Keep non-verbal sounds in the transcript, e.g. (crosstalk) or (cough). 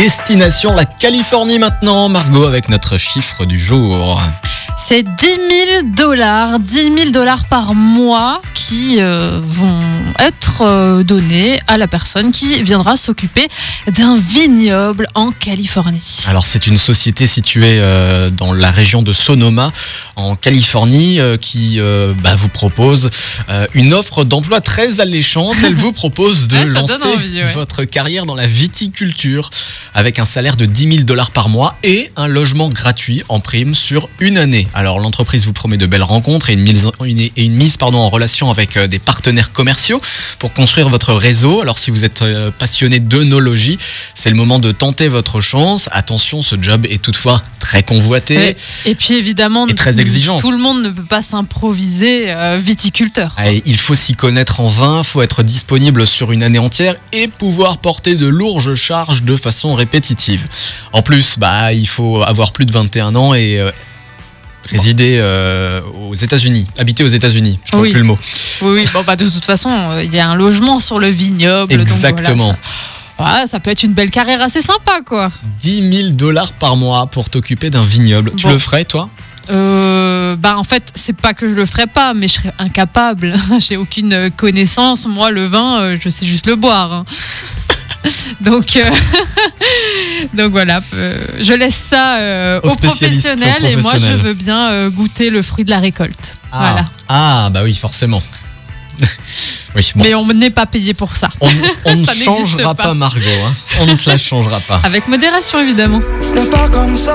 Destination la Californie maintenant, Margot, avec notre chiffre du jour. C'est 10 000 dollars, 10 000 dollars par mois qui euh, vont être euh, donnés à la personne qui viendra s'occuper d'un vignoble en Californie. Alors c'est une société située euh, dans la région de Sonoma, en Californie, euh, qui bah, vous propose une offre d'emploi très alléchante. Elle vous propose de (laughs) Ouais, lancer envie, ouais. votre carrière dans la viticulture avec un salaire de 10 000 dollars par mois et un logement gratuit en prime sur une année. Alors l'entreprise vous promet de belles rencontres et une mise, et une mise pardon, en relation avec des partenaires commerciaux pour construire votre réseau. Alors si vous êtes euh, passionné d'œnologie, c'est le moment de tenter votre chance. Attention, ce job est toutefois très convoité. Et puis évidemment, Et très exigeant. tout le monde ne peut pas s'improviser euh, viticulteur. Et Il faut s'y connaître en vin, faut être disponible sur une année entière et pouvoir porter de lourdes charges de façon répétitive. En plus, bah, il faut avoir plus de 21 ans et euh, résider euh, aux États-Unis, habiter aux États-Unis. Je trouve Oui. plus le mot. Oui, oui, bon, bah, de toute façon, euh, il y a un logement sur le vignoble. donc Exactement. voilà, ça, Ouais, ça peut être une belle carrière assez sympa, quoi. 10 000 dollars par mois pour t'occuper d'un vignoble. Tu le ferais, toi? Euh, bah en fait, c'est pas que je le ferais pas, mais je serais incapable. (laughs) J'ai aucune connaissance. Moi, le vin, euh, je sais juste le boire. (laughs) Donc, euh, (laughs) donc voilà, euh, je laisse ça euh, Aux aux spécialistes, aux professionnels et moi, je veux bien euh, goûter le fruit de la récolte. ah. Voilà. Ah, bah oui, forcément. (laughs) oui, bon. Mais on n'est pas payé pour ça. On, on ne changera pas, pas. Margot. hein. On ne la changera pas. Avec modération, évidemment. Pas comme ça.